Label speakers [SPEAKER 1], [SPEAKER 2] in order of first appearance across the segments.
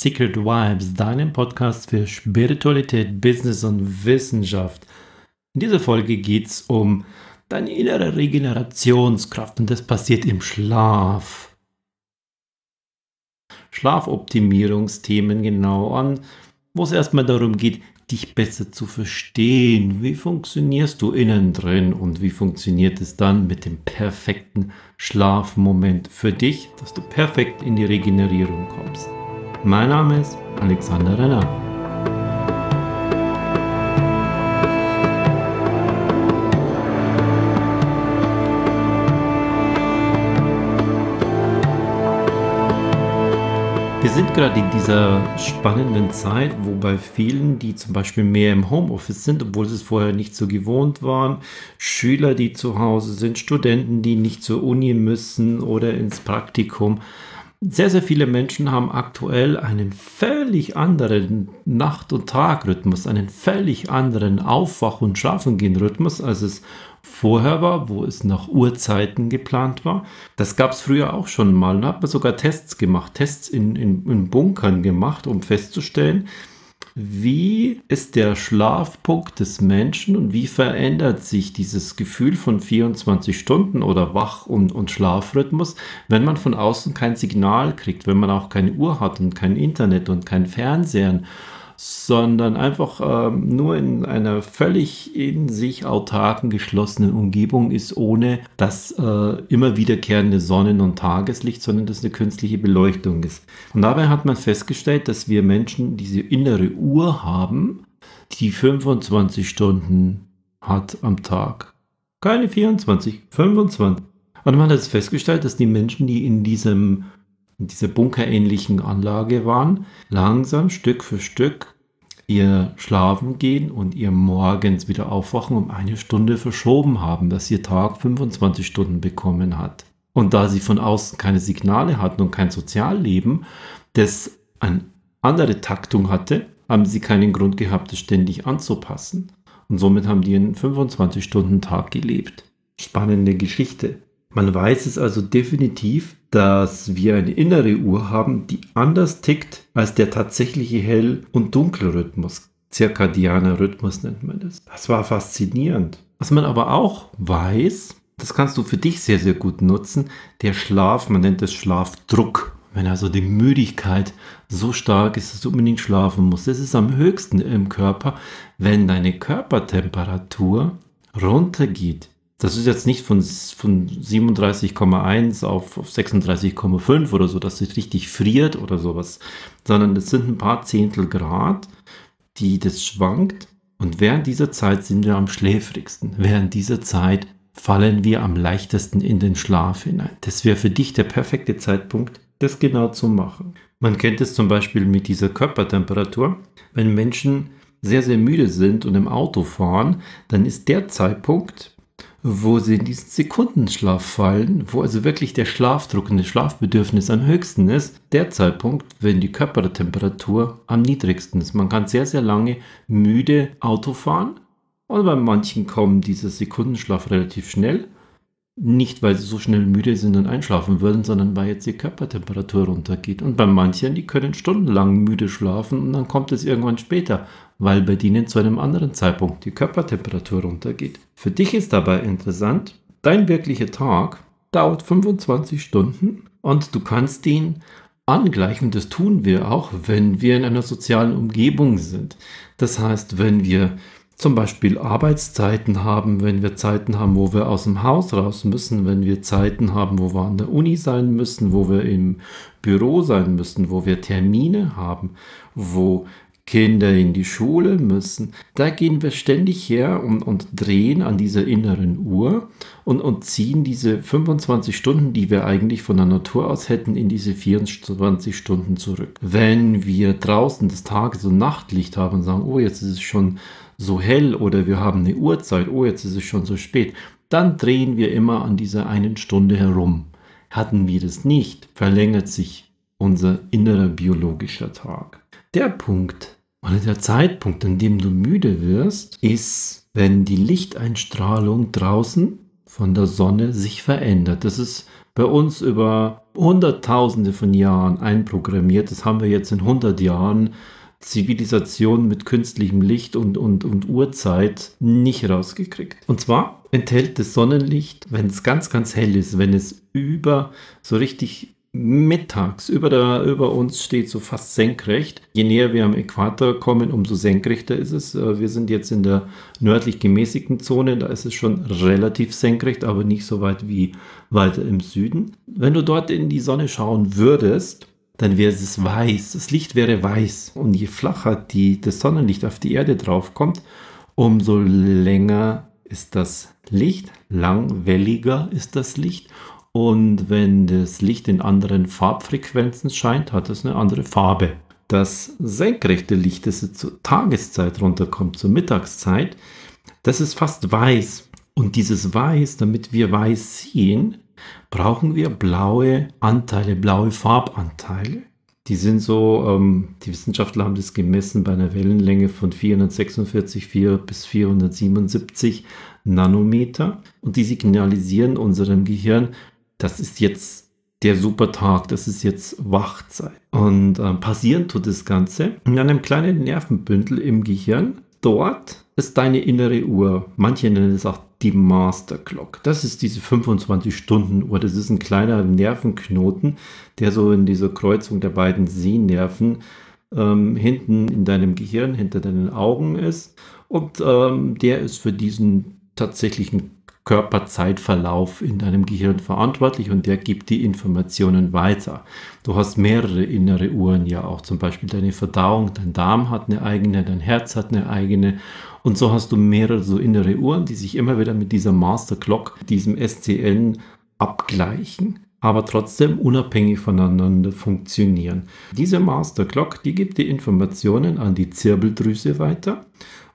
[SPEAKER 1] Secret Vibes, deinem Podcast für Spiritualität, Business und Wissenschaft. In dieser Folge geht es um deine innere Regenerationskraft und das passiert im Schlaf. Schlafoptimierungsthemen genau an, wo es erstmal darum geht, dich besser zu verstehen. Wie funktionierst du innen drin und wie funktioniert es dann mit dem perfekten Schlafmoment für dich, dass du perfekt in die Regenerierung kommst. Mein Name ist Alexander Renner. Wir sind gerade in dieser spannenden Zeit, wo bei vielen, die zum Beispiel mehr im Homeoffice sind, obwohl sie es vorher nicht so gewohnt waren, Schüler, die zu Hause sind, Studenten, die nicht zur Uni müssen oder ins Praktikum, sehr, sehr viele Menschen haben aktuell einen völlig anderen Nacht- und Tagrhythmus, einen völlig anderen Aufwach- und Schlafengehen-Rhythmus, als es vorher war, wo es nach Uhrzeiten geplant war. Das gab es früher auch schon mal. Da hat man sogar Tests gemacht, Tests in, in, in Bunkern gemacht, um festzustellen, wie ist der Schlafpunkt des Menschen und wie verändert sich dieses Gefühl von 24 Stunden oder Wach- und, und Schlafrhythmus, wenn man von außen kein Signal kriegt, wenn man auch keine Uhr hat und kein Internet und kein Fernseher sondern einfach ähm, nur in einer völlig in sich autarken, geschlossenen Umgebung ist, ohne das äh, immer wiederkehrende Sonnen- und Tageslicht, sondern dass eine künstliche Beleuchtung ist. Und dabei hat man festgestellt, dass wir Menschen diese innere Uhr haben, die 25 Stunden hat am Tag. Keine 24, 25. Und man hat festgestellt, dass die Menschen, die in diesem in dieser bunkerähnlichen Anlage waren, langsam Stück für Stück ihr Schlafen gehen und ihr morgens wieder aufwachen um eine Stunde verschoben haben, dass ihr Tag 25 Stunden bekommen hat. Und da sie von außen keine Signale hatten und kein Sozialleben, das eine andere Taktung hatte, haben sie keinen Grund gehabt, es ständig anzupassen. Und somit haben die einen 25-Stunden-Tag gelebt. Spannende Geschichte. Man weiß es also definitiv, dass wir eine innere Uhr haben, die anders tickt als der tatsächliche Hell- und Dunkelrhythmus. Zirkadianer Rhythmus nennt man das. Das war faszinierend. Was man aber auch weiß, das kannst du für dich sehr, sehr gut nutzen, der Schlaf, man nennt es Schlafdruck. Wenn also die Müdigkeit so stark ist, dass du unbedingt schlafen musst. Das ist am höchsten im Körper, wenn deine Körpertemperatur runtergeht das ist jetzt nicht von, von 37,1 auf, auf 36,5 oder so, dass es richtig friert oder sowas, sondern das sind ein paar Zehntel Grad, die das schwankt. Und während dieser Zeit sind wir am schläfrigsten. Während dieser Zeit fallen wir am leichtesten in den Schlaf hinein. Das wäre für dich der perfekte Zeitpunkt, das genau zu machen. Man kennt es zum Beispiel mit dieser Körpertemperatur. Wenn Menschen sehr, sehr müde sind und im Auto fahren, dann ist der Zeitpunkt, wo sie in diesen Sekundenschlaf fallen, wo also wirklich der Schlafdruck und das Schlafbedürfnis am höchsten ist, der Zeitpunkt, wenn die Körpertemperatur am niedrigsten ist. Man kann sehr, sehr lange müde Auto fahren und bei manchen kommen dieser Sekundenschlaf relativ schnell nicht, weil sie so schnell müde sind und einschlafen würden, sondern weil jetzt die Körpertemperatur runtergeht. Und bei manchen, die können stundenlang müde schlafen und dann kommt es irgendwann später, weil bei denen zu einem anderen Zeitpunkt die Körpertemperatur runtergeht. Für dich ist dabei interessant, dein wirklicher Tag dauert 25 Stunden und du kannst ihn angleichen. Das tun wir auch, wenn wir in einer sozialen Umgebung sind. Das heißt, wenn wir zum Beispiel Arbeitszeiten haben, wenn wir Zeiten haben, wo wir aus dem Haus raus müssen, wenn wir Zeiten haben, wo wir an der Uni sein müssen, wo wir im Büro sein müssen, wo wir Termine haben, wo Kinder in die Schule müssen. Da gehen wir ständig her und, und drehen an dieser inneren Uhr und, und ziehen diese 25 Stunden, die wir eigentlich von der Natur aus hätten, in diese 24 Stunden zurück. Wenn wir draußen das Tages- und Nachtlicht haben und sagen, oh, jetzt ist es schon so hell oder wir haben eine Uhrzeit, oh, jetzt ist es schon so spät, dann drehen wir immer an dieser einen Stunde herum. Hatten wir das nicht, verlängert sich unser innerer biologischer Tag. Der Punkt, und der Zeitpunkt, an dem du müde wirst, ist, wenn die Lichteinstrahlung draußen von der Sonne sich verändert. Das ist bei uns über Hunderttausende von Jahren einprogrammiert. Das haben wir jetzt in 100 Jahren Zivilisation mit künstlichem Licht und, und, und Uhrzeit nicht rausgekriegt. Und zwar enthält das Sonnenlicht, wenn es ganz, ganz hell ist, wenn es über so richtig mittags über, der, über uns steht, so fast senkrecht. Je näher wir am Äquator kommen, umso senkrechter ist es. Äh, wir sind jetzt in der nördlich gemäßigten Zone, da ist es schon relativ senkrecht, aber nicht so weit wie weiter im Süden. Wenn du dort in die Sonne schauen würdest, dann wäre es weiß. Das Licht wäre weiß. Und je flacher die, das Sonnenlicht auf die Erde draufkommt, umso länger ist das Licht, langwelliger ist das Licht und wenn das Licht in anderen Farbfrequenzen scheint, hat es eine andere Farbe. Das senkrechte Licht, das zur Tageszeit runterkommt, zur Mittagszeit, das ist fast weiß. Und dieses Weiß, damit wir weiß sehen, brauchen wir blaue Anteile, blaue Farbanteile. Die sind so, ähm, die Wissenschaftler haben das gemessen bei einer Wellenlänge von 446 4 bis 477 Nanometer. Und die signalisieren unserem Gehirn, das ist jetzt der super Tag, das ist jetzt Wachzeit. Und äh, passieren tut das Ganze in einem kleinen Nervenbündel im Gehirn. Dort ist deine innere Uhr. Manche nennen es auch die Master Clock. Das ist diese 25-Stunden-Uhr. Das ist ein kleiner Nervenknoten, der so in dieser Kreuzung der beiden Sehnerven ähm, hinten in deinem Gehirn, hinter deinen Augen ist. Und ähm, der ist für diesen tatsächlichen Körperzeitverlauf in deinem Gehirn verantwortlich und der gibt die Informationen weiter. Du hast mehrere innere Uhren ja auch, zum Beispiel deine Verdauung, dein Darm hat eine eigene, dein Herz hat eine eigene und so hast du mehrere so innere Uhren, die sich immer wieder mit dieser Master Clock, diesem SCN abgleichen aber trotzdem unabhängig voneinander funktionieren. Diese Master Clock, die gibt die Informationen an die Zirbeldrüse weiter.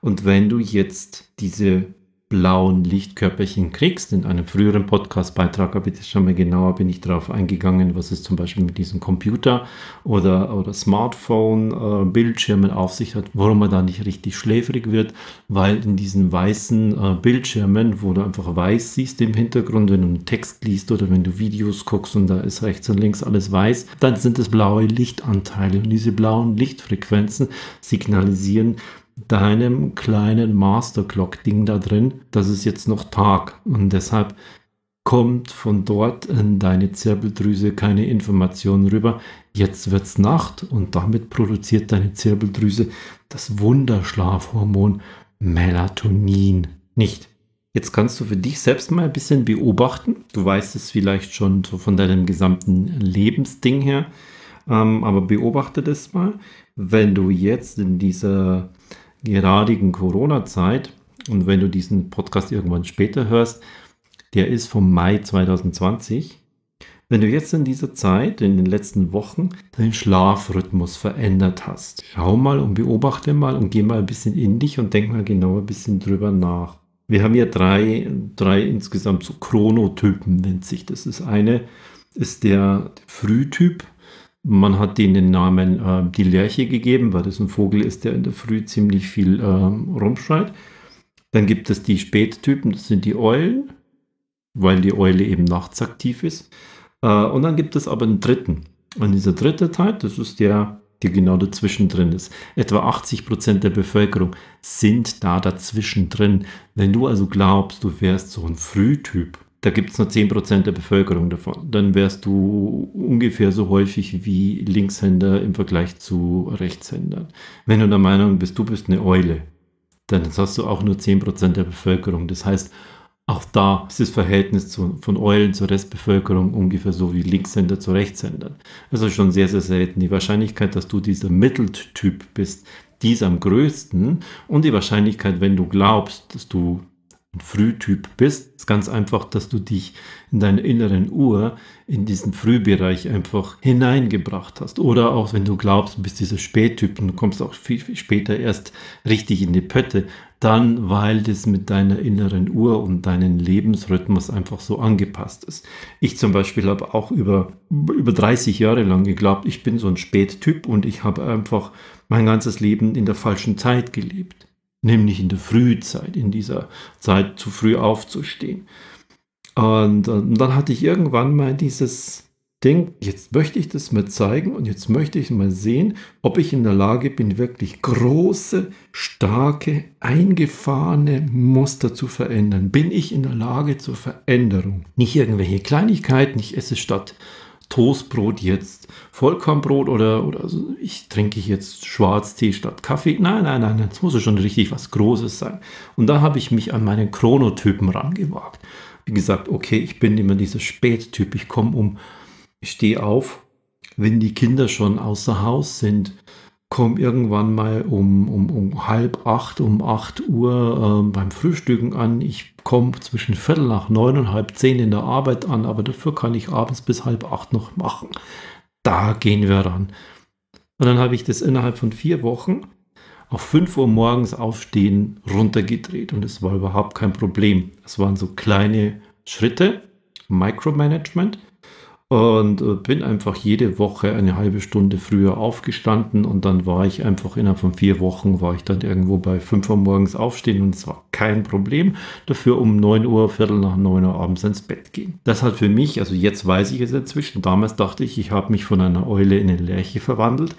[SPEAKER 1] Und wenn du jetzt diese blauen Lichtkörperchen kriegst. In einem früheren Podcast-Beitrag habe ich das schon mal genauer, bin ich darauf eingegangen, was es zum Beispiel mit diesem Computer oder, oder Smartphone-Bildschirmen äh, auf sich hat, warum man da nicht richtig schläfrig wird, weil in diesen weißen äh, Bildschirmen, wo du einfach weiß siehst im Hintergrund, wenn du einen Text liest oder wenn du Videos guckst und da ist rechts und links alles weiß, dann sind es blaue Lichtanteile und diese blauen Lichtfrequenzen signalisieren, deinem kleinen Masterclock-Ding da drin, das ist jetzt noch Tag und deshalb kommt von dort in deine Zirbeldrüse keine Information rüber. Jetzt wird es Nacht und damit produziert deine Zirbeldrüse das Wunderschlafhormon Melatonin nicht. Jetzt kannst du für dich selbst mal ein bisschen beobachten. Du weißt es vielleicht schon so von deinem gesamten Lebensding her, ähm, aber beobachte das mal. Wenn du jetzt in dieser geradigen Corona-Zeit, und wenn du diesen Podcast irgendwann später hörst, der ist vom Mai 2020. Wenn du jetzt in dieser Zeit, in den letzten Wochen, deinen Schlafrhythmus verändert hast, schau mal und beobachte mal und geh mal ein bisschen in dich und denk mal genau ein bisschen drüber nach. Wir haben ja drei, drei insgesamt so Chronotypen, nennt sich das. Das eine ist der Frühtyp, man hat denen den Namen äh, die Lerche gegeben, weil das ein Vogel ist, der in der Früh ziemlich viel äh, rumschreit. Dann gibt es die Spättypen, das sind die Eulen, weil die Eule eben nachts aktiv ist. Äh, und dann gibt es aber einen dritten. Und dieser dritte Teil, das ist der, der genau dazwischen drin ist. Etwa 80 Prozent der Bevölkerung sind da dazwischen drin. Wenn du also glaubst, du wärst so ein Frühtyp, da gibt es nur 10% der Bevölkerung davon. Dann wärst du ungefähr so häufig wie Linkshänder im Vergleich zu Rechtshändern. Wenn du der Meinung bist, du bist eine Eule, dann hast du auch nur 10% der Bevölkerung. Das heißt, auch da ist das Verhältnis zu, von Eulen zur Restbevölkerung ungefähr so wie Linkshänder zu Rechtshändern. Also schon sehr, sehr selten. Die Wahrscheinlichkeit, dass du dieser Mitteltyp bist, die ist am größten. Und die Wahrscheinlichkeit, wenn du glaubst, dass du ein Frühtyp bist, ist ganz einfach, dass du dich in deiner inneren Uhr in diesen Frühbereich einfach hineingebracht hast. Oder auch wenn du glaubst, du bist dieser Spättyp und du kommst auch viel, viel später erst richtig in die Pötte, dann weil das mit deiner inneren Uhr und deinem Lebensrhythmus einfach so angepasst ist. Ich zum Beispiel habe auch über, über 30 Jahre lang geglaubt, ich bin so ein Spättyp und ich habe einfach mein ganzes Leben in der falschen Zeit gelebt nämlich in der Frühzeit, in dieser Zeit zu früh aufzustehen. Und, und, dann hatte ich irgendwann mal dieses denke, jetzt möchte ich das mal zeigen und jetzt möchte ich mal sehen, ob ich in der Lage bin, wirklich große, starke, eingefahrene Muster zu verändern. Bin ich in der Lage zur Veränderung? Nicht irgendwelche Kleinigkeiten, ich esse statt Toastbrot jetzt Vollkornbrot oder, oder ich trinke jetzt Schwarztee statt Kaffee. Nein, nein, nein, das muss schon richtig was Großes sein. Und da habe ich mich an meinen Chronotypen rangewagt. Wie gesagt, okay, ich bin immer dieser Spättyp. Ich komme um ich stehe auf, wenn die Kinder schon außer Haus sind, komme irgendwann mal um, um, um halb acht, um acht Uhr äh, beim Frühstücken an. Ich komme zwischen Viertel nach neun und halb zehn in der Arbeit an, aber dafür kann ich abends bis halb acht noch machen. Da gehen wir ran. Und dann habe ich das innerhalb von vier Wochen auf 5 Uhr morgens aufstehen runtergedreht und es war überhaupt kein Problem. Es waren so kleine Schritte, Micromanagement und äh, bin einfach jede Woche eine halbe Stunde früher aufgestanden und dann war ich einfach innerhalb von vier Wochen war ich dann irgendwo bei 5 Uhr morgens aufstehen und es war kein Problem. Dafür um 9 Uhr, Viertel nach 9 Uhr abends ins Bett gehen. Das hat für mich, also jetzt weiß ich es inzwischen, damals dachte ich, ich habe mich von einer Eule in eine Lerche verwandelt.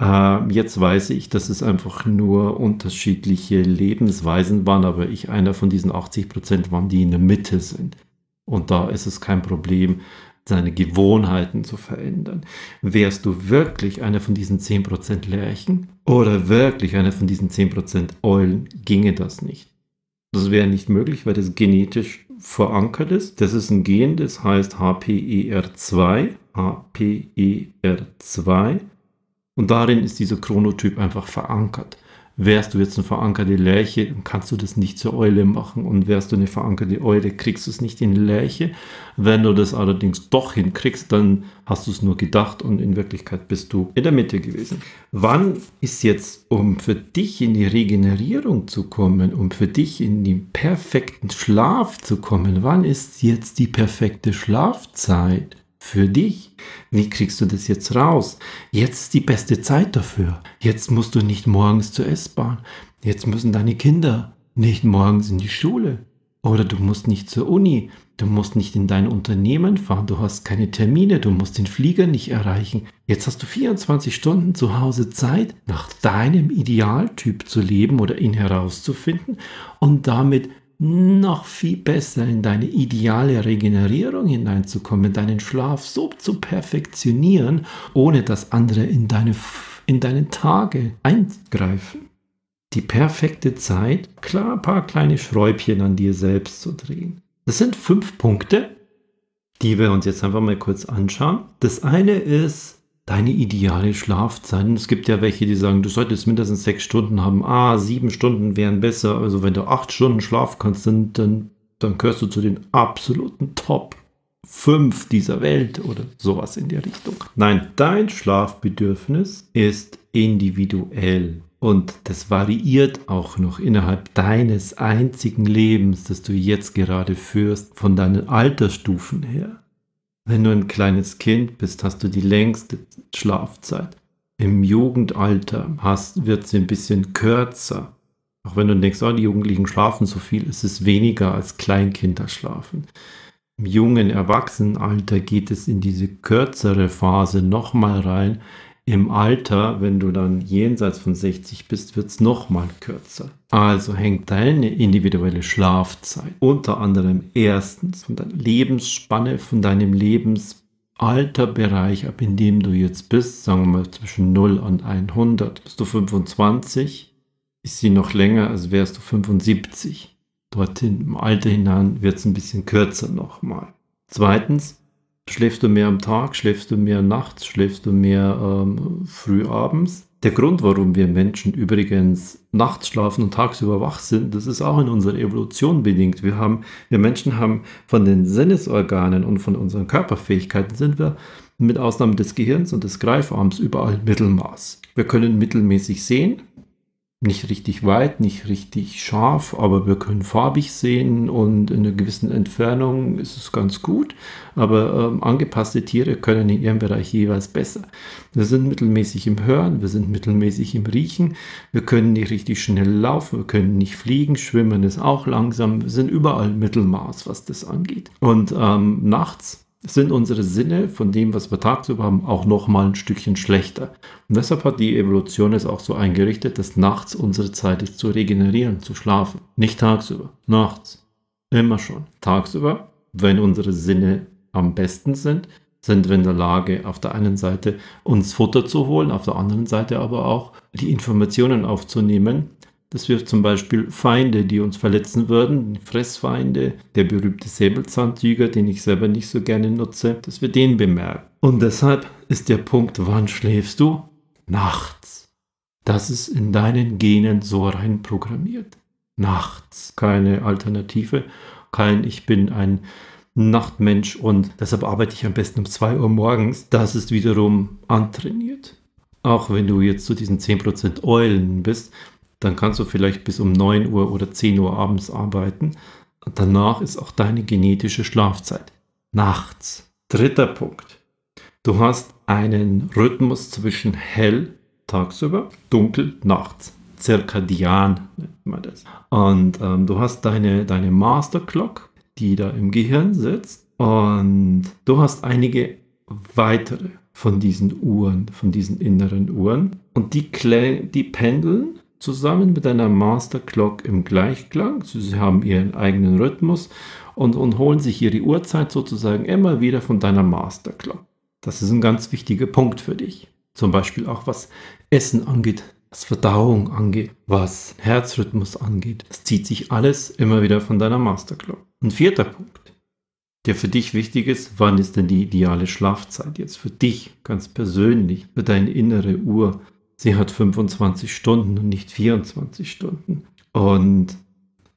[SPEAKER 1] Äh, jetzt weiß ich, dass es einfach nur unterschiedliche Lebensweisen waren, aber ich einer von diesen 80 Prozent waren, die in der Mitte sind. Und da ist es kein Problem, seine Gewohnheiten zu verändern. Wärst du wirklich einer von diesen 10% Lerchen oder wirklich einer von diesen 10% Eulen, ginge das nicht. Das wäre nicht möglich, weil das genetisch verankert ist. Das ist ein Gen, das heißt HPER2. HPER2. Und darin ist dieser Chronotyp einfach verankert. Wärst du jetzt eine verankerte Lerche, kannst du das nicht zur Eule machen. Und wärst du eine verankerte Eule, kriegst du es nicht in Lerche. Wenn du das allerdings doch hinkriegst, dann hast du es nur gedacht und in Wirklichkeit bist du in der Mitte gewesen. Wann ist jetzt, um für dich in die Regenerierung zu kommen, um für dich in den perfekten Schlaf zu kommen, wann ist jetzt die perfekte Schlafzeit? Für dich. Wie kriegst du das jetzt raus? Jetzt ist die beste Zeit dafür. Jetzt musst du nicht morgens zur S-Bahn. Jetzt müssen deine Kinder nicht morgens in die Schule. Oder du musst nicht zur Uni. Du musst nicht in dein Unternehmen fahren. Du hast keine Termine. Du musst den Flieger nicht erreichen. Jetzt hast du 24 Stunden zu Hause Zeit, nach deinem Idealtyp zu leben oder ihn herauszufinden und damit noch viel besser in deine ideale Regenerierung hineinzukommen, deinen Schlaf so zu perfektionieren, ohne dass andere in deine, in deine Tage eingreifen. Die perfekte Zeit, klar, ein paar kleine Schräubchen an dir selbst zu drehen. Das sind fünf Punkte, die wir uns jetzt einfach mal kurz anschauen. Das eine ist, deine ideale Schlafzeit. Es gibt ja welche, die sagen, du solltest mindestens sechs Stunden haben. Ah, sieben Stunden wären besser. Also wenn du acht Stunden schlafen kannst, dann, dann, dann gehörst du zu den absoluten Top 5 dieser Welt oder sowas in der Richtung. Nein, dein Schlafbedürfnis ist individuell. Und das variiert auch noch innerhalb deines einzigen Lebens, das du jetzt gerade führst, von deinen Altersstufen her. Wenn du ein kleines Kind bist, hast du die längste Schlafzeit. Im Jugendalter wird sie ein bisschen kürzer. Auch wenn du denkst, oh, die Jugendlichen schlafen so viel, ist es weniger als Kleinkinder schlafen. Im jungen Erwachsenenalter geht es in diese kürzere Phase nochmal rein, im Alter, wenn du dann jenseits von 60 bist, wird es nochmal kürzer. Also hängt deine individuelle Schlafzeit unter anderem erstens von deiner Lebensspanne, von deinem Lebensalterbereich ab, in dem du jetzt bist, sagen wir mal zwischen 0 und 100. Bist du 25, ist sie noch länger, als wärst du 75. Dorthin im Alter hinein wird es ein bisschen kürzer nochmal. Zweitens, Schläfst du mehr am Tag, schläfst du mehr nachts, schläfst du mehr ähm, früh? Der Grund, warum wir Menschen übrigens nachts schlafen und tagsüber wach sind, das ist auch in unserer Evolution bedingt. Wir haben, wir Menschen haben von den Sinnesorganen und von unseren Körperfähigkeiten sind wir mit Ausnahme des Gehirns und des Greifarms überall Mittelmaß. Wir können mittelmäßig sehen, nicht richtig weit, nicht richtig scharf, aber wir können farbig sehen und in einer gewissen Entfernung ist es ganz gut. Aber ähm, angepasste Tiere können in ihrem Bereich jeweils besser. Wir sind mittelmäßig im Hören, wir sind mittelmäßig im Riechen, wir können nicht richtig schnell laufen, wir können nicht fliegen, schwimmen ist auch langsam, wir sind überall Mittelmaß, was das angeht. Und ähm, nachts sind unsere Sinne von dem, was wir tagsüber haben, auch noch mal ein Stückchen schlechter. Und deshalb hat die Evolution es auch so eingerichtet, dass nachts unsere Zeit ist zu regenerieren, zu schlafen. Nicht tagsüber, nachts. Immer schon. Tagsüber, wenn unsere Sinne am besten sind, sind wir in der Lage, auf der einen Seite uns Futter zu holen, auf der anderen Seite aber auch die Informationen aufzunehmen, dass wir zum Beispiel Feinde, die uns verletzen würden, Fressfeinde, der berühmte Säbelzahntiger, den ich selber nicht so gerne nutze, dass wir den bemerken. Und deshalb ist der Punkt, wann schläfst du? Nachts. Das ist in deinen Genen so rein programmiert. Nachts. Keine Alternative. Kein Ich bin ein Nachtmensch und deshalb arbeite ich am besten um 2 Uhr morgens. Das ist wiederum antrainiert. Auch wenn du jetzt zu diesen 10% Eulen bist, dann kannst du vielleicht bis um 9 Uhr oder 10 Uhr abends arbeiten. Danach ist auch deine genetische Schlafzeit. Nachts. Dritter Punkt. Du hast einen Rhythmus zwischen hell tagsüber, dunkel nachts. Zirkadian nennt man das. Und ähm, du hast deine, deine Master Clock, die da im Gehirn sitzt. Und du hast einige weitere von diesen Uhren, von diesen inneren Uhren. Und die, die pendeln zusammen mit einer Master Clock im Gleichklang. Sie haben ihren eigenen Rhythmus und, und holen sich ihre Uhrzeit sozusagen immer wieder von deiner Master Clock. Das ist ein ganz wichtiger Punkt für dich. Zum Beispiel auch was Essen angeht, was Verdauung angeht, was Herzrhythmus angeht. Es zieht sich alles immer wieder von deiner Master Clock. Ein vierter Punkt, der für dich wichtig ist, wann ist denn die ideale Schlafzeit jetzt für dich ganz persönlich, für deine innere Uhr? Sie hat 25 Stunden und nicht 24 Stunden. Und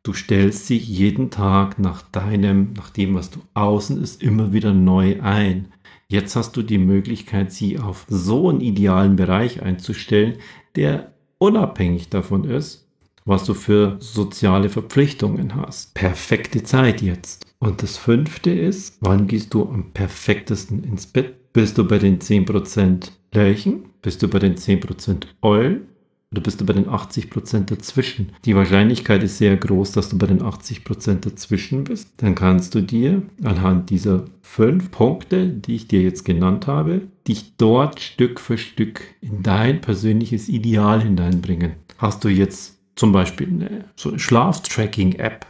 [SPEAKER 1] du stellst sie jeden Tag nach deinem, nach dem, was du außen ist, immer wieder neu ein. Jetzt hast du die Möglichkeit, sie auf so einen idealen Bereich einzustellen, der unabhängig davon ist, was du für soziale Verpflichtungen hast. Perfekte Zeit jetzt. Und das fünfte ist, wann gehst du am perfektesten ins Bett? Bist du bei den 10% Lerchen? Bist du bei den 10% Eulen? Oder bist du bei den 80% dazwischen? Die Wahrscheinlichkeit ist sehr groß, dass du bei den 80% dazwischen bist. Dann kannst du dir anhand dieser fünf Punkte, die ich dir jetzt genannt habe, dich dort Stück für Stück in dein persönliches Ideal hineinbringen. Hast du jetzt zum Beispiel eine, eine Schlaftracking-App.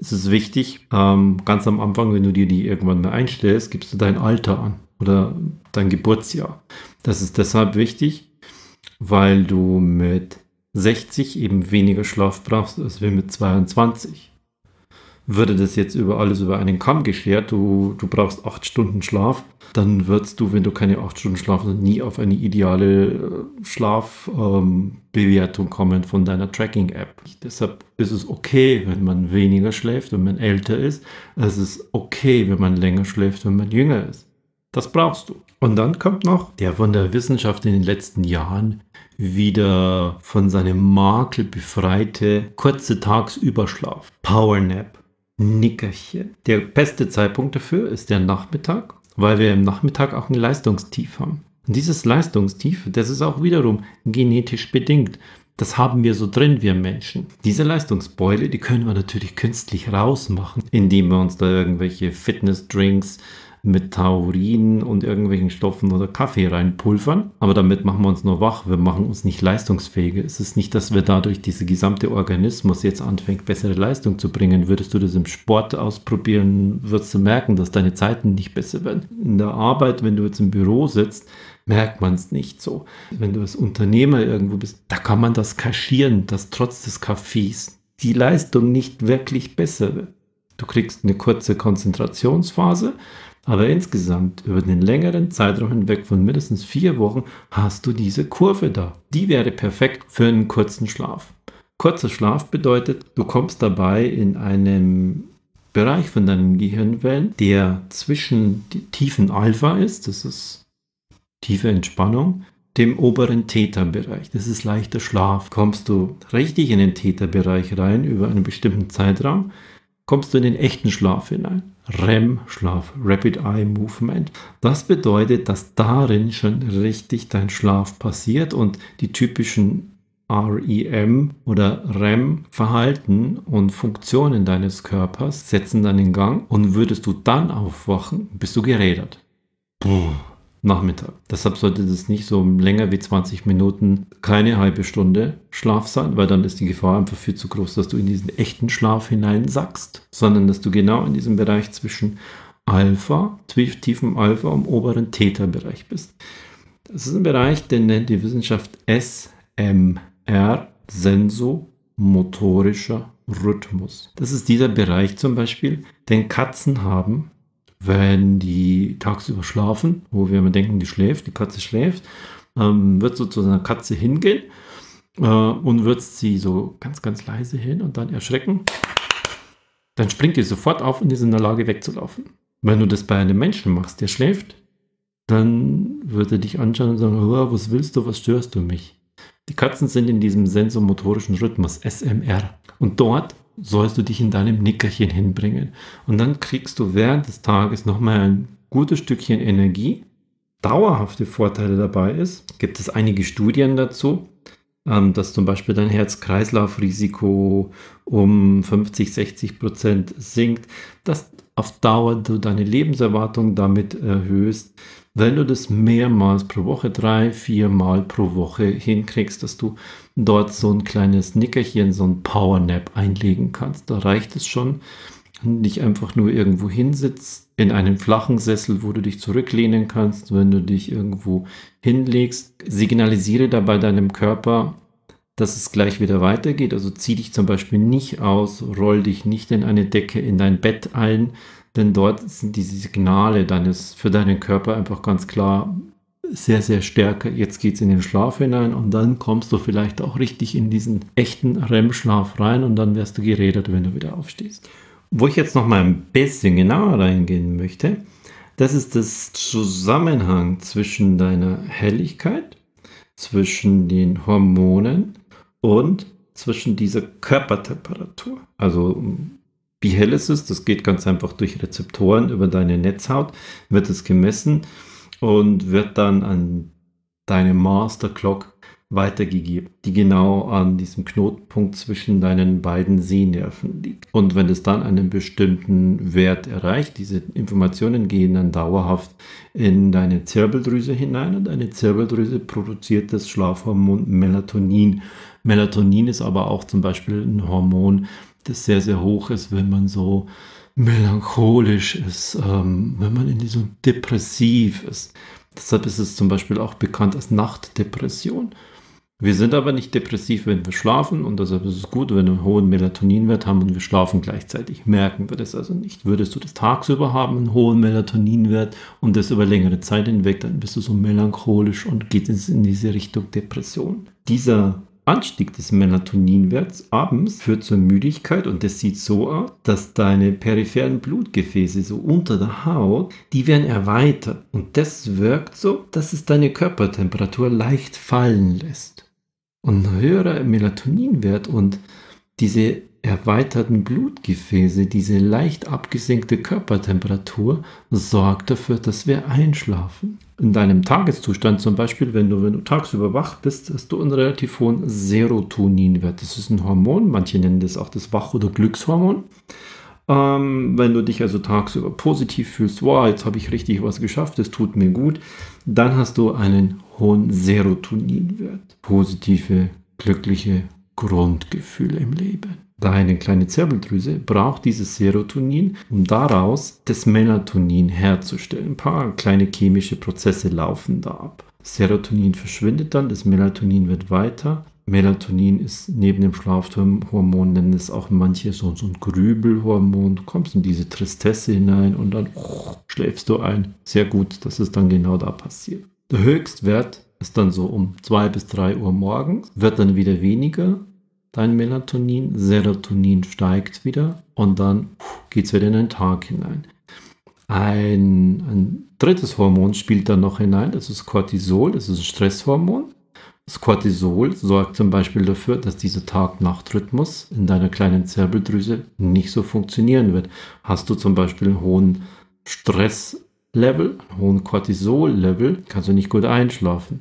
[SPEAKER 1] Es ist wichtig, ähm, ganz am Anfang, wenn du dir die irgendwann mal einstellst, gibst du dein Alter an oder dein Geburtsjahr. Das ist deshalb wichtig, weil du mit 60 eben weniger Schlaf brauchst als wir mit 22 würde das jetzt über alles über einen Kamm geschert, du, du brauchst acht Stunden Schlaf, dann wirst du, wenn du keine acht Stunden Schlaf hast, nie auf eine ideale äh, Schlafbewertung ähm, kommen von deiner Tracking-App. Deshalb ist es okay, wenn man weniger schläft, wenn man älter ist. Es ist okay, wenn man länger schläft, wenn man jünger ist. Das brauchst du. Und dann kommt noch der von der Wissenschaft in den letzten Jahren wieder von seinem Makel befreite kurze Tagsüberschlaf. Powernap. Nickerchen. Der beste Zeitpunkt dafür ist der Nachmittag, weil wir im Nachmittag auch ein Leistungstief haben. Und dieses Leistungstief, das ist auch wiederum genetisch bedingt. Das haben wir so drin, wir Menschen. Diese Leistungsbeule, die können wir natürlich künstlich rausmachen, indem wir uns da irgendwelche Fitnessdrinks mit Taurin und irgendwelchen Stoffen oder Kaffee reinpulvern. Aber damit machen wir uns nur wach. Wir machen uns nicht leistungsfähiger. Es ist nicht, dass wir dadurch diese gesamte Organismus jetzt anfängt, bessere Leistung zu bringen. Würdest du das im Sport ausprobieren, wirst du merken, dass deine Zeiten nicht besser werden. In der Arbeit, wenn du jetzt im Büro sitzt, merkt man es nicht so. Wenn du als Unternehmer irgendwo bist, da kann man das kaschieren, dass trotz des Kaffees die Leistung nicht wirklich besser wird. Du kriegst eine kurze Konzentrationsphase, aber insgesamt über den längeren Zeitraum hinweg von mindestens vier Wochen hast du diese Kurve da. Die wäre perfekt für einen kurzen Schlaf. Kurzer Schlaf bedeutet, du kommst dabei in einem Bereich von deinen Gehirnwellen, der zwischen tiefen Alpha ist, das ist tiefe Entspannung, dem oberen Theta-Bereich. Das ist leichter Schlaf. Kommst du richtig in den Theta-Bereich rein über einen bestimmten Zeitraum, kommst du in den echten Schlaf hinein. REM-Schlaf, Rapid Eye Movement. Das bedeutet, dass darin schon richtig dein Schlaf passiert und die typischen REM oder REM-Verhalten und Funktionen deines Körpers setzen dann in Gang und würdest du dann aufwachen, bist du gerädert. Puh. Nachmittag. Deshalb sollte das nicht so länger wie 20 Minuten, keine halbe Stunde Schlaf sein, weil dann ist die Gefahr einfach viel zu groß, dass du in diesen echten Schlaf hineinsackst, sondern dass du genau in diesem Bereich zwischen Alpha, tiefem Alpha und oberen Theta-Bereich bist. Das ist ein Bereich, den nennt die Wissenschaft SMR, sensomotorischer Rhythmus. Das ist dieser Bereich zum Beispiel, den Katzen haben, wenn die tagsüber schlafen, wo wir immer denken, die schläft, die Katze schläft, ähm, wird so zu seiner Katze hingehen äh, und wird sie so ganz, ganz leise hin und dann erschrecken. Dann springt die sofort auf und ist in der Lage wegzulaufen. Wenn du das bei einem Menschen machst, der schläft, dann wird er dich anschauen und sagen, was willst du, was störst du mich? Die Katzen sind in diesem sensomotorischen Rhythmus, SMR. Und dort sollst du dich in deinem Nickerchen hinbringen. Und dann kriegst du während des Tages nochmal ein gutes Stückchen Energie. Dauerhafte Vorteile dabei ist, gibt es einige Studien dazu, ähm, dass zum Beispiel dein Herz-Kreislauf-Risiko um 50, 60 Prozent sinkt, dass auf Dauer du deine Lebenserwartung damit erhöhst, wenn du das mehrmals pro Woche, drei, viermal pro Woche hinkriegst, dass du dort so ein kleines Nickerchen, so ein Powernap einlegen kannst. Da reicht es schon, nicht einfach nur irgendwo hinsitzt, in einem flachen Sessel, wo du dich zurücklehnen kannst, wenn du dich irgendwo hinlegst. Signalisiere dabei deinem Körper, dass es gleich wieder weitergeht. Also zieh dich zum Beispiel nicht aus, roll dich nicht in eine Decke, in dein Bett ein, denn dort sind diese Signale deines, für deinen Körper einfach ganz klar sehr, sehr stärker. Jetzt geht es in den Schlaf hinein und dann kommst du vielleicht auch richtig in diesen echten REM-Schlaf rein und dann wirst du geredet, wenn du wieder aufstehst. Wo ich jetzt noch mal ein bisschen genauer reingehen möchte, das ist das Zusammenhang zwischen deiner Helligkeit, zwischen den Hormonen und zwischen dieser Körpertemperatur. Also wie hell es ist, das geht ganz einfach durch Rezeptoren über deine Netzhaut, wird es gemessen und wird dann an deine Master Clock weitergegeben, die genau an diesem Knotenpunkt zwischen deinen beiden Sehnerven liegt. Und wenn es dann einen bestimmten Wert erreicht, diese Informationen gehen dann dauerhaft in deine Zirbeldrüse hinein und deine Zirbeldrüse produziert das Schlafhormon Melatonin. Melatonin ist aber auch zum Beispiel ein Hormon, das sehr, sehr hoch ist, wenn man so melancholisch ist, ähm, wenn man in so depressiv ist. Deshalb ist es zum Beispiel auch bekannt als Nachtdepression. Wir sind aber nicht depressiv, wenn wir schlafen und deshalb ist es gut, wenn wir einen hohen Melatoninwert haben und wir schlafen gleichzeitig. Merken wir das also nicht. Würdest du das tagsüber haben, einen hohen Melatoninwert und das über längere Zeit hinweg, dann bist du so melancholisch und geht es in diese Richtung Depression. Dieser Anstieg des Melatoninwerts abends führt zur Müdigkeit und das sieht so aus, dass deine peripheren Blutgefäße so unter der Haut, die werden erweitert und das wirkt so, dass es deine Körpertemperatur leicht fallen lässt. Und ein höherer Melatoninwert und diese erweiterten Blutgefäße, diese leicht abgesenkte Körpertemperatur sorgt dafür, dass wir einschlafen. In deinem Tageszustand zum Beispiel, wenn du, wenn du tagsüber wach bist, hast du einen relativ hohen Serotoninwert. Das ist ein Hormon, manche nennen das auch das Wach- oder Glückshormon. Ähm, wenn du dich also tagsüber positiv fühlst, wow, jetzt habe ich richtig was geschafft, es tut mir gut, dann hast du einen hohen Serotoninwert. Positive, glückliche Grundgefühle im Leben. Deine kleine Zirbeldrüse braucht dieses Serotonin, um daraus das Melatonin herzustellen. Ein paar kleine chemische Prozesse laufen da ab. Serotonin verschwindet dann, das Melatonin wird weiter. Melatonin ist neben dem Schlafhormon, nennen es auch manche so, so ein Grübelhormon. Du kommst in diese Tristesse hinein und dann oh, schläfst du ein. Sehr gut, dass es dann genau da passiert. Der Höchstwert ist dann so um 2 bis 3 Uhr morgens, wird dann wieder weniger dein Melatonin, Serotonin steigt wieder und dann geht es wieder in den Tag hinein. Ein, ein drittes Hormon spielt dann noch hinein, das ist Cortisol, das ist ein Stresshormon. Das Cortisol sorgt zum Beispiel dafür, dass dieser Tag-Nacht-Rhythmus in deiner kleinen Zirbeldrüse nicht so funktionieren wird. Hast du zum Beispiel einen hohen Stresslevel, einen hohen Cortisol-Level, kannst du nicht gut einschlafen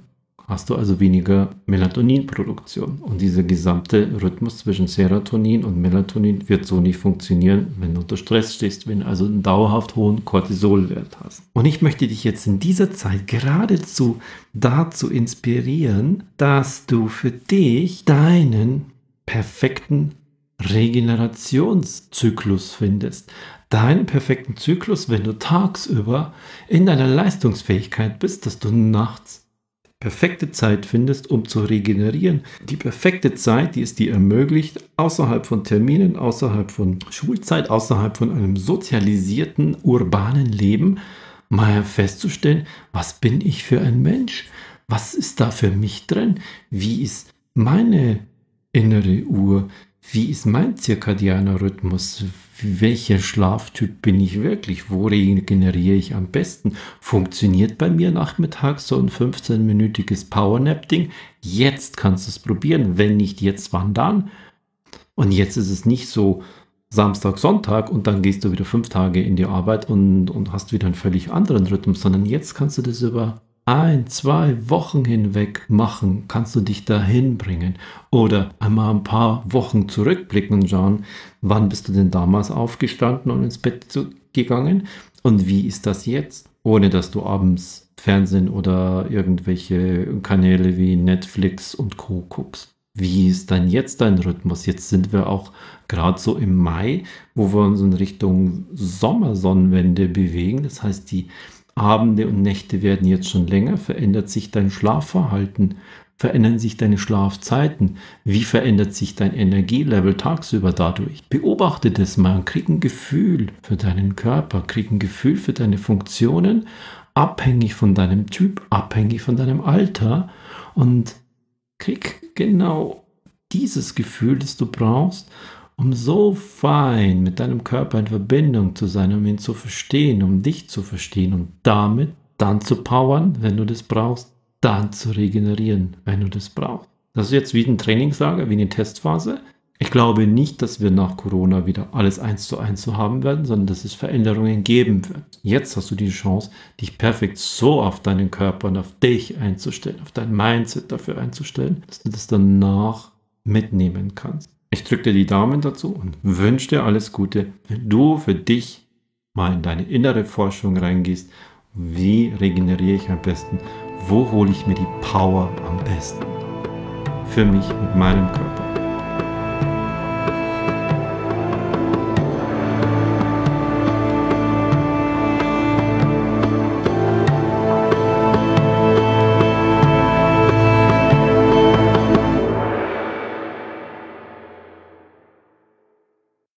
[SPEAKER 1] hast du also weniger Melatoninproduktion. Und dieser gesamte Rhythmus zwischen Serotonin und Melatonin wird so nicht funktionieren, wenn du unter Stress stehst, wenn du also einen dauerhaft hohen Cortisolwert hast. Und ich möchte dich jetzt in dieser Zeit geradezu dazu inspirieren, dass du für dich deinen perfekten Regenerationszyklus findest. Deinen perfekten Zyklus, wenn du tagsüber in deiner Leistungsfähigkeit bist, dass du nachts perfekte Zeit findest, um zu regenerieren. Die perfekte Zeit, die es dir ermöglicht, außerhalb von Terminen, außerhalb von Schulzeit, außerhalb von einem sozialisierten, urbanen Leben, mal festzustellen, was bin ich für ein Mensch? Was ist da für mich drin? Wie ist meine innere Uhr? Wie ist mein zirkadianer Rhythmus? Welcher Schlaftyp bin ich wirklich? Wo regeneriere ich am besten? Funktioniert bei mir nachmittags so ein 15-minütiges Powernap-Ding? Jetzt kannst du es probieren. Wenn nicht jetzt, wann dann? Und jetzt ist es nicht so Samstag, Sonntag und dann gehst du wieder fünf Tage in die Arbeit und, und hast wieder einen völlig anderen Rhythmus, sondern jetzt kannst du das über ein, zwei Wochen hinweg machen, kannst du dich dahin bringen. Oder einmal ein paar Wochen zurückblicken und schauen, wann bist du denn damals aufgestanden und ins Bett gegangen und wie ist das jetzt? Ohne dass du abends Fernsehen oder irgendwelche Kanäle wie Netflix und Co. guckst. Wie ist dann jetzt dein Rhythmus? Jetzt sind wir auch gerade so im Mai, wo wir uns in Richtung Sommersonnenwende bewegen. Das heißt, die Abende und Nächte werden jetzt schon länger, verändert sich dein Schlafverhalten, verändern sich deine Schlafzeiten, wie verändert sich dein Energielevel tagsüber dadurch. Beobachte das mal, krieg ein Gefühl für deinen Körper, krieg ein Gefühl für deine Funktionen, abhängig von deinem Typ, abhängig von deinem Alter und krieg genau dieses Gefühl, das du brauchst, um so fein mit deinem Körper in Verbindung zu sein, um ihn zu verstehen, um dich zu verstehen und damit dann zu powern, wenn du das brauchst, dann zu regenerieren, wenn du das brauchst. Das ist jetzt wie ein Trainingslager, wie eine Testphase. Ich glaube nicht, dass wir nach Corona wieder alles eins zu eins so haben werden, sondern dass es Veränderungen geben wird. Jetzt hast du die Chance, dich perfekt so auf deinen Körper und auf dich einzustellen, auf dein Mindset dafür einzustellen, dass du das danach mitnehmen kannst. Ich drücke dir die Daumen dazu und wünsche dir alles Gute, wenn du für dich mal in deine innere Forschung reingehst. Wie regeneriere ich am besten? Wo hole ich mir die Power am besten? Für mich mit meinem Körper.